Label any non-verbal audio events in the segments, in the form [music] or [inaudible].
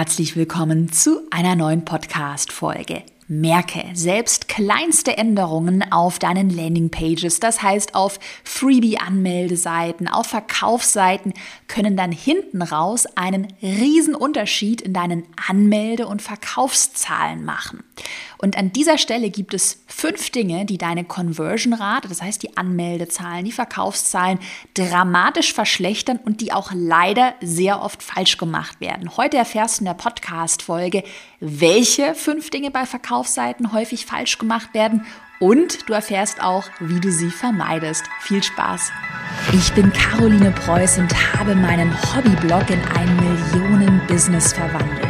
herzlich willkommen zu einer neuen Podcast-Folge. Merke, selbst kleinste Änderungen auf deinen Landingpages, das heißt auf Freebie-Anmeldeseiten, auf Verkaufsseiten, können dann hinten raus einen riesen Unterschied in deinen Anmelde- und Verkaufszahlen machen. Und an dieser Stelle gibt es fünf Dinge, die deine Conversion-Rate, das heißt die Anmeldezahlen, die Verkaufszahlen, dramatisch verschlechtern und die auch leider sehr oft falsch gemacht werden. Heute erfährst du in der Podcast-Folge, welche fünf Dinge bei Verkaufsseiten häufig falsch gemacht werden und du erfährst auch, wie du sie vermeidest. Viel Spaß! Ich bin Caroline Preuß und habe meinen Hobbyblog in ein Millionen-Business verwandelt.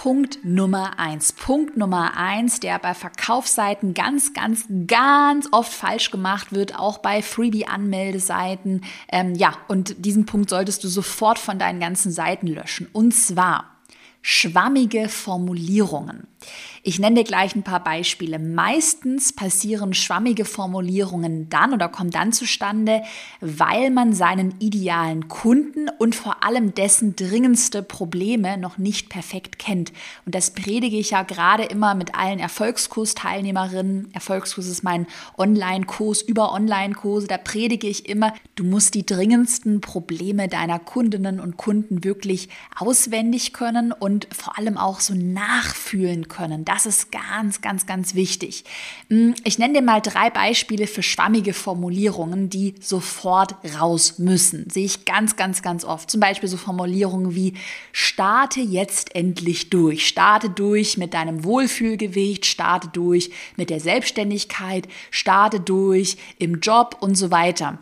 Punkt Nummer eins. Punkt Nummer eins, der bei Verkaufsseiten ganz, ganz, ganz oft falsch gemacht wird, auch bei Freebie-Anmeldeseiten. Ähm, ja, und diesen Punkt solltest du sofort von deinen ganzen Seiten löschen. Und zwar schwammige Formulierungen. Ich nenne dir gleich ein paar Beispiele. Meistens passieren schwammige Formulierungen dann oder kommen dann zustande, weil man seinen idealen Kunden und vor allem dessen dringendste Probleme noch nicht perfekt kennt. Und das predige ich ja gerade immer mit allen Erfolgskursteilnehmerinnen. Erfolgskurs ist mein Online-Kurs über Online-Kurse. Da predige ich immer, du musst die dringendsten Probleme deiner Kundinnen und Kunden wirklich auswendig können und vor allem auch so nachfühlen können. Das ist ganz, ganz, ganz wichtig. Hm, ich nenne dir mal drei Beispiele für schwammige Formulierungen, die sofort raus müssen. Sehe ich ganz, ganz, ganz oft. Zum Beispiel so Formulierungen wie starte jetzt endlich durch. Starte durch mit deinem Wohlfühlgewicht, starte durch mit der Selbstständigkeit, starte durch im Job und so weiter.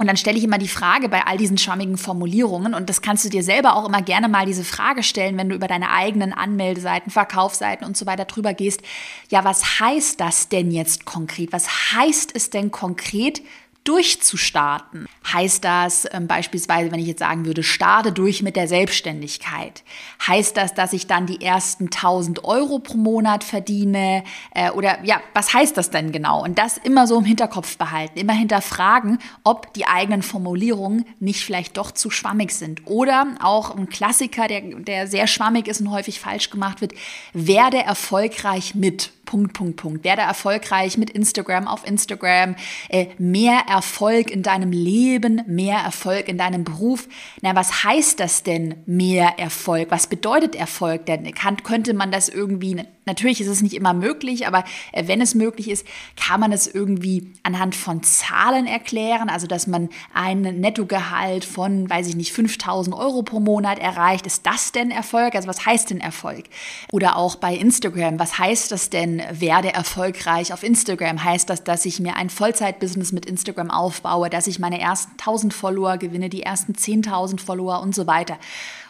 Und dann stelle ich immer die Frage bei all diesen schwammigen Formulierungen, und das kannst du dir selber auch immer gerne mal diese Frage stellen, wenn du über deine eigenen Anmeldeseiten, Verkaufsseiten und so weiter drüber gehst. Ja, was heißt das denn jetzt konkret? Was heißt es denn konkret durchzustarten. Heißt das ähm, beispielsweise, wenn ich jetzt sagen würde, starte durch mit der Selbstständigkeit? Heißt das, dass ich dann die ersten 1000 Euro pro Monat verdiene? Äh, oder ja, was heißt das denn genau? Und das immer so im Hinterkopf behalten, immer hinterfragen, ob die eigenen Formulierungen nicht vielleicht doch zu schwammig sind. Oder auch ein Klassiker, der, der sehr schwammig ist und häufig falsch gemacht wird, werde erfolgreich mit. Punkt, Punkt, Punkt. Werde erfolgreich mit Instagram auf Instagram, äh, mehr Erfolg in deinem Leben, mehr Erfolg in deinem Beruf. Na, was heißt das denn, mehr Erfolg? Was bedeutet Erfolg denn? Kann, könnte man das irgendwie Natürlich ist es nicht immer möglich, aber äh, wenn es möglich ist, kann man es irgendwie anhand von Zahlen erklären, also dass man ein Nettogehalt von, weiß ich nicht, 5000 Euro pro Monat erreicht. Ist das denn Erfolg? Also was heißt denn Erfolg? Oder auch bei Instagram, was heißt das denn, werde erfolgreich auf Instagram? Heißt das, dass ich mir ein Vollzeitbusiness mit Instagram aufbaue, dass ich meine ersten 1000 Follower gewinne, die ersten 10.000 Follower und so weiter?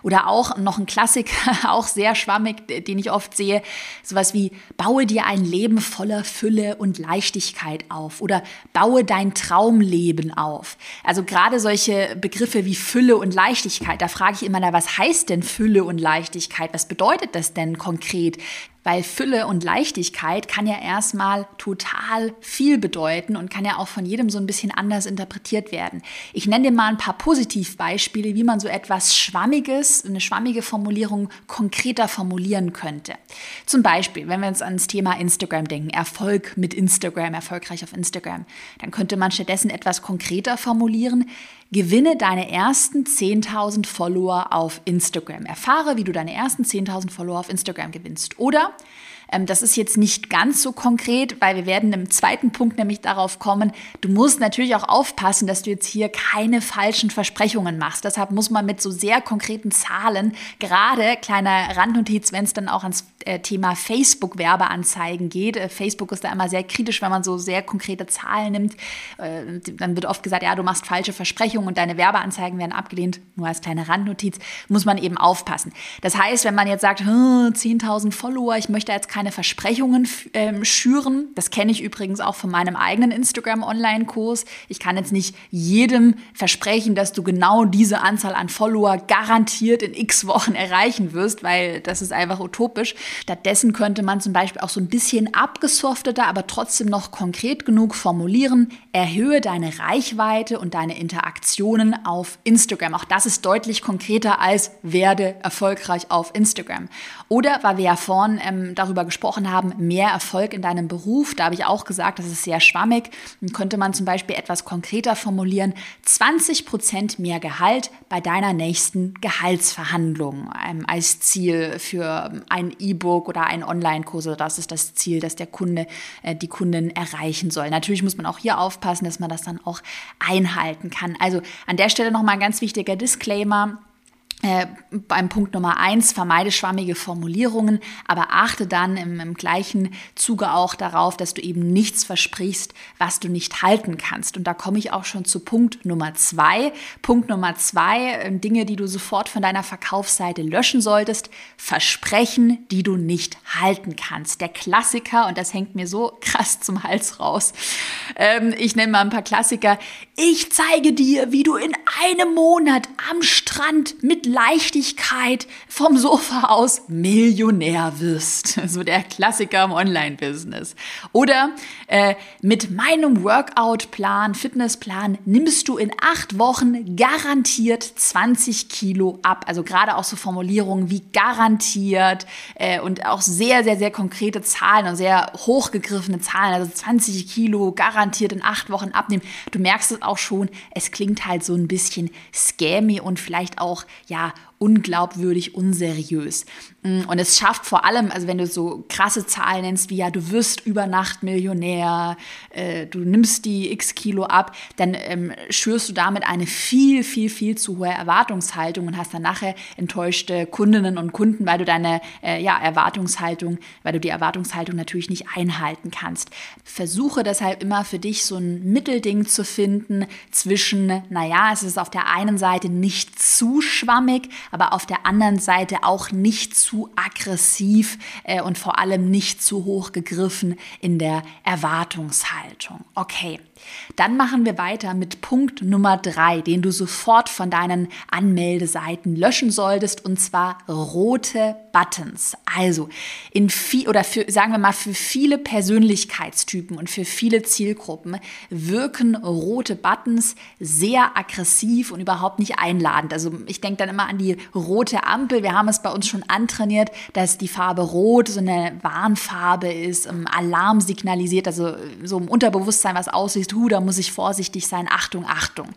Oder auch noch ein Klassiker, [laughs] auch sehr schwammig, den ich oft sehe, sowas wie baue dir ein Leben voller Fülle und Leichtigkeit auf oder baue dein Traumleben auf. Also gerade solche Begriffe wie Fülle und Leichtigkeit, da frage ich immer, na, was heißt denn Fülle und Leichtigkeit? Was bedeutet das denn konkret? Weil Fülle und Leichtigkeit kann ja erstmal total viel bedeuten und kann ja auch von jedem so ein bisschen anders interpretiert werden. Ich nenne dir mal ein paar Positivbeispiele, wie man so etwas Schwammiges, eine schwammige Formulierung konkreter formulieren könnte. Zum Beispiel, wenn wir uns ans Thema Instagram denken, Erfolg mit Instagram, erfolgreich auf Instagram, dann könnte man stattdessen etwas konkreter formulieren. Gewinne deine ersten 10.000 Follower auf Instagram. Erfahre, wie du deine ersten 10.000 Follower auf Instagram gewinnst. Oder das ist jetzt nicht ganz so konkret, weil wir werden im zweiten Punkt nämlich darauf kommen, du musst natürlich auch aufpassen, dass du jetzt hier keine falschen Versprechungen machst. Deshalb muss man mit so sehr konkreten Zahlen, gerade kleiner Randnotiz, wenn es dann auch ans äh, Thema Facebook-Werbeanzeigen geht. Äh, Facebook ist da immer sehr kritisch, wenn man so sehr konkrete Zahlen nimmt. Äh, dann wird oft gesagt, ja, du machst falsche Versprechungen und deine Werbeanzeigen werden abgelehnt. Nur als kleine Randnotiz muss man eben aufpassen. Das heißt, wenn man jetzt sagt, 10.000 Follower, ich möchte jetzt keine keine Versprechungen äh, schüren. Das kenne ich übrigens auch von meinem eigenen Instagram-Online-Kurs. Ich kann jetzt nicht jedem versprechen, dass du genau diese Anzahl an Follower garantiert in x Wochen erreichen wirst, weil das ist einfach utopisch. Stattdessen könnte man zum Beispiel auch so ein bisschen abgesofteter, aber trotzdem noch konkret genug formulieren. Erhöhe deine Reichweite und deine Interaktionen auf Instagram. Auch das ist deutlich konkreter als werde erfolgreich auf Instagram. Oder, weil wir ja vorhin ähm, darüber gesprochen haben, mehr Erfolg in deinem Beruf, da habe ich auch gesagt, das ist sehr schwammig. Dann könnte man zum Beispiel etwas konkreter formulieren, 20 Prozent mehr Gehalt bei deiner nächsten Gehaltsverhandlung ähm, als Ziel für ein E-Book oder einen Online-Kurs. Also das ist das Ziel, das der Kunde, äh, die Kundin erreichen soll. Natürlich muss man auch hier aufpassen, dass man das dann auch einhalten kann. Also an der Stelle nochmal ein ganz wichtiger Disclaimer. Äh, beim Punkt Nummer eins, vermeide schwammige Formulierungen, aber achte dann im, im, gleichen Zuge auch darauf, dass du eben nichts versprichst, was du nicht halten kannst. Und da komme ich auch schon zu Punkt Nummer zwei. Punkt Nummer zwei, äh, Dinge, die du sofort von deiner Verkaufsseite löschen solltest, Versprechen, die du nicht halten kannst. Der Klassiker, und das hängt mir so [laughs] krass zum Hals raus. Ähm, ich nenne mal ein paar Klassiker. Ich zeige dir, wie du in einem Monat am Strand mit Leichtigkeit vom Sofa aus Millionär wirst. [laughs] So der Klassiker im Online-Business. Oder äh, mit meinem Workout-Plan, Fitnessplan nimmst du in acht Wochen garantiert 20 Kilo ab. Also gerade auch so Formulierungen wie garantiert äh, und auch sehr, sehr, sehr konkrete Zahlen und sehr hochgegriffene Zahlen. Also 20 Kilo garantiert in acht Wochen abnehmen. Du merkst es auch schon, es klingt halt so ein bisschen scammy und vielleicht auch, ja, unglaubwürdig, unseriös. Mm, und es schafft vor allem, also wenn du so krasse Zahlen nennst, wie ja, du wirst über Nacht Millionär, äh, du nimmst die x Kilo ab, dann ähm, schürst du damit eine viel, viel, viel zu hohe Erwartungshaltung und hast dann nachher enttäuschte Kundinnen und Kunden, weil du deine äh, ja, Erwartungshaltung, weil du die Erwartungshaltung natürlich nicht einhalten kannst. Versuche deshalb immer für dich so ein Mittelding zu finden zwischen, naja, es ist auf der einen Seite nicht zu schwammig, aber auf der anderen Seite auch nicht zu aggressiv äh, und vor allem nicht zu hoch gegriffen in der Erwartungshaltung. Okay, dann machen wir weiter mit Punkt Nummer drei, den du sofort von deinen Anmeldeseiten löschen solltest, und zwar rote Buttons. Also in viel oder für, sagen wir mal, für viele Persönlichkeitstypen und für viele Zielgruppen wirken rote Buttons sehr aggressiv und überhaupt nicht einladend. Also ich denke dann immer an die rote Ampel. Wir haben es bei uns schon antrainiert, dass die Farbe Rot so eine Warnfarbe ist, Alarm signalisiert, also so im Unterbewusstsein was aussieht, hu, da muss ich vorsichtig sein, Achtung, Achtung.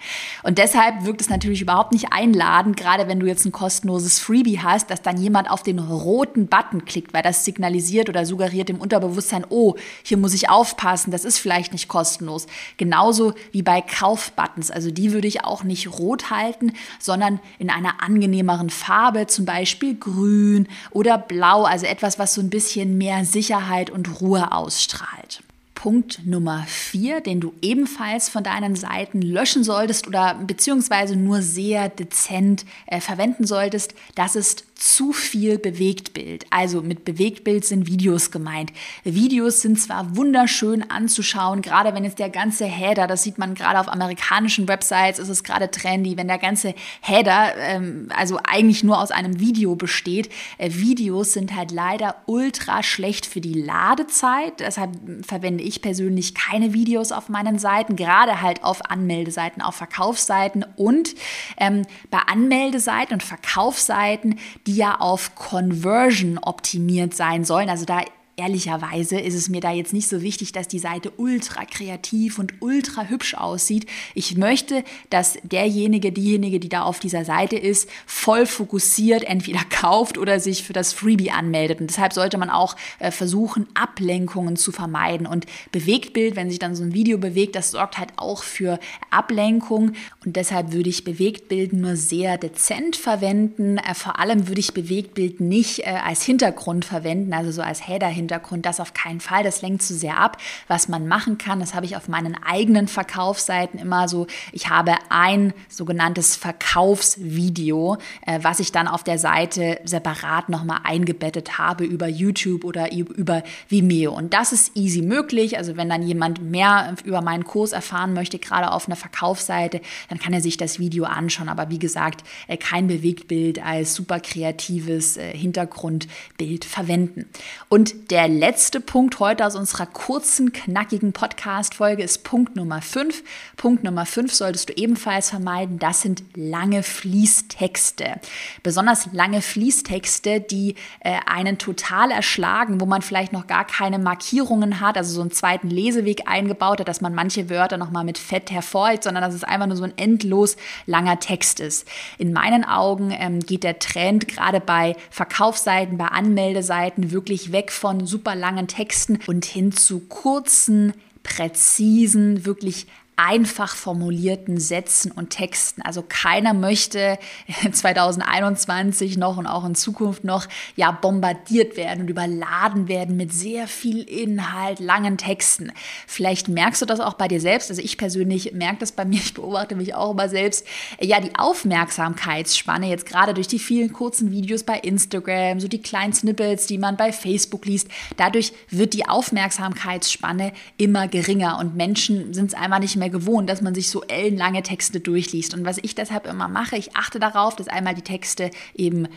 Und deshalb wirkt es natürlich überhaupt nicht einladend, gerade wenn du jetzt ein kostenloses Freebie hast, dass dann jemand auf den roten Button klickt, weil das signalisiert oder suggeriert dem Unterbewusstsein, oh, hier muss ich aufpassen, das ist vielleicht nicht kostenlos. Genauso wie bei Kaufbuttons. Also die würde ich auch nicht rot halten, sondern in einer angenehmeren Farbe, zum Beispiel grün oder blau, also etwas, was so ein bisschen mehr Sicherheit und Ruhe ausstrahlt. Punkt Nummer vier, den du ebenfalls von deinen Seiten löschen solltest oder beziehungsweise nur sehr dezent äh, verwenden solltest, das ist zu viel Bewegtbild. Also mit Bewegtbild sind Videos gemeint. Videos sind zwar wunderschön anzuschauen, gerade wenn jetzt der ganze Header, das sieht man gerade auf amerikanischen Websites, ist es gerade trendy, wenn der ganze Header ähm, also eigentlich nur aus einem Video besteht. Äh, Videos sind halt leider ultra schlecht für die Ladezeit. Deshalb verwende ich persönlich keine Videos auf meinen Seiten, gerade halt auf Anmeldeseiten, auf Verkaufsseiten und ähm, bei Anmeldeseiten und Verkaufsseiten, die ja auf Conversion optimiert sein sollen. Also da ehrlicherweise ist es mir da jetzt nicht so wichtig, dass die Seite ultra kreativ und ultra hübsch aussieht. Ich möchte, dass derjenige, diejenige, die da auf dieser Seite ist, voll fokussiert entweder kauft oder sich für das Freebie anmeldet. Und deshalb sollte man auch äh, versuchen, Ablenkungen zu vermeiden. Und Bewegtbild, wenn sich dann so ein Video bewegt, das sorgt halt auch für Ablenkung. Und deshalb würde ich Bewegtbild nur sehr dezent verwenden. Äh, vor allem würde ich Bewegtbild nicht äh, als Hintergrund verwenden, also so als Header Hintergrund, das auf keinen Fall, das lenkt zu sehr ab. Was man machen kann, das habe ich auf meinen eigenen Verkaufsseiten immer so, ich habe ein sogenanntes Verkaufsvideo, äh, was ich dann auf der Seite separat nochmal eingebettet habe über YouTube oder über Vimeo. Und das ist easy möglich. Also wenn dann jemand mehr über meinen Kurs erfahren möchte, gerade auf einer Verkaufsseite, dann kann er sich das Video anschauen. Aber wie gesagt, äh, kein Bewegtbild als super kreatives äh, Hintergrundbild verwenden. Und der letzte Punkt heute aus unserer kurzen, knackigen Podcast-Folge ist Punkt Nummer 5. Punkt Nummer 5 solltest du ebenfalls vermeiden. Das sind lange Fließtexte. Besonders lange Fließtexte, die äh, einen total erschlagen, wo man vielleicht noch gar keine Markierungen hat, also so einen zweiten Leseweg eingebaut hat, dass man manche Wörter nochmal mit Fett hervorhebt, sondern dass es einfach nur so ein endlos langer Text ist. In meinen Augen ähm, geht der Trend gerade bei Verkaufsseiten, bei Anmeldeseiten wirklich weg von super langen Texten und hin zu kurzen, präzisen, wirklich einfach formulierten Sätzen und Texten. Also keiner möchte [laughs] 2021 noch und auch in Zukunft noch ja bombardiert werden und überladen werden mit sehr viel Inhalt, langen Texten. Vielleicht merkst du das auch bei dir selbst. Also ich persönlich merke das bei mir. Ich beobachte mich auch immer selbst. Ja, die Aufmerksamkeitsspanne jetzt gerade durch die vielen kurzen Videos bei Instagram, so die kleinen Snippets, die man bei Facebook liest. Dadurch wird die Aufmerksamkeitsspanne immer geringer und Menschen sind es einfach nicht mehr mehr gewohnt, dass man sich so ellenlange Texte durchliest. Und was ich deshalb immer mache, ich achte darauf, dass einmal die Texte eben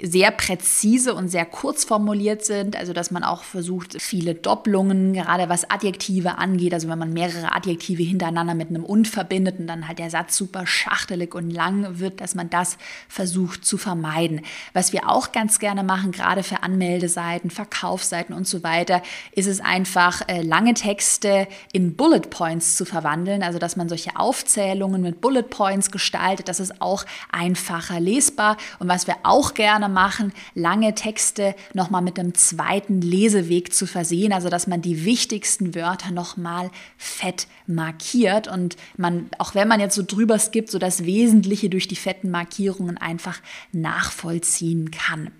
sehr präzise und sehr kurz formuliert sind, also dass man auch versucht, viele Doppelungen, gerade was Adjektive angeht, also wenn man mehrere Adjektive hintereinander mit einem und verbindet und dann halt der Satz super schachtelig und lang wird, dass man das versucht zu vermeiden. Was wir auch ganz gerne machen, gerade für Anmeldeseiten, Verkaufsseiten und so weiter, ist es einfach, äh, lange Texte in Bullet Points zu verwandeln behandeln, also dass man solche Aufzählungen mit Bullet Points gestaltet, das ist auch einfacher lesbar. Und was wir auch gerne machen, lange Texte nochmal mit einem zweiten Leseweg zu versehen, also dass man die wichtigsten Wörter nochmal fett markiert und man, auch wenn man jetzt so drüber skippt, so das Wesentliche durch die fetten Markierungen einfach nachvollziehen kann.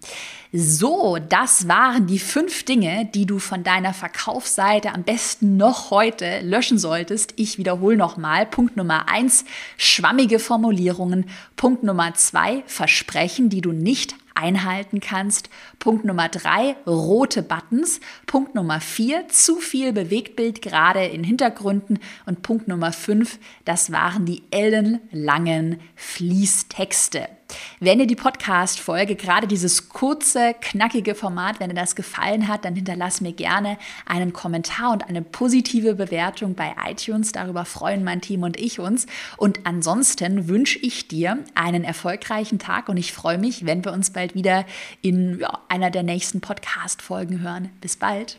So, das waren die fünf Dinge, die du von deiner Verkaufsseite am besten noch heute löschen solltest. Ich wiederhole nochmal. Punkt Nummer eins, schwammige Formulierungen. Punkt Nummer zwei, Versprechen, die du nicht einhalten kannst. Punkt Nummer drei, rote Buttons. Punkt Nummer vier, zu viel Bewegtbild gerade in Hintergründen. Und Punkt Nummer fünf, das waren die ellenlangen Fließtexte. Wenn dir die Podcast-Folge, gerade dieses kurze, knackige Format, wenn dir das gefallen hat, dann hinterlass mir gerne einen Kommentar und eine positive Bewertung bei iTunes. Darüber freuen mein Team und ich uns. Und ansonsten wünsche ich dir einen erfolgreichen Tag und ich freue mich, wenn wir uns bald wieder in ja, einer der nächsten Podcast-Folgen hören. Bis bald.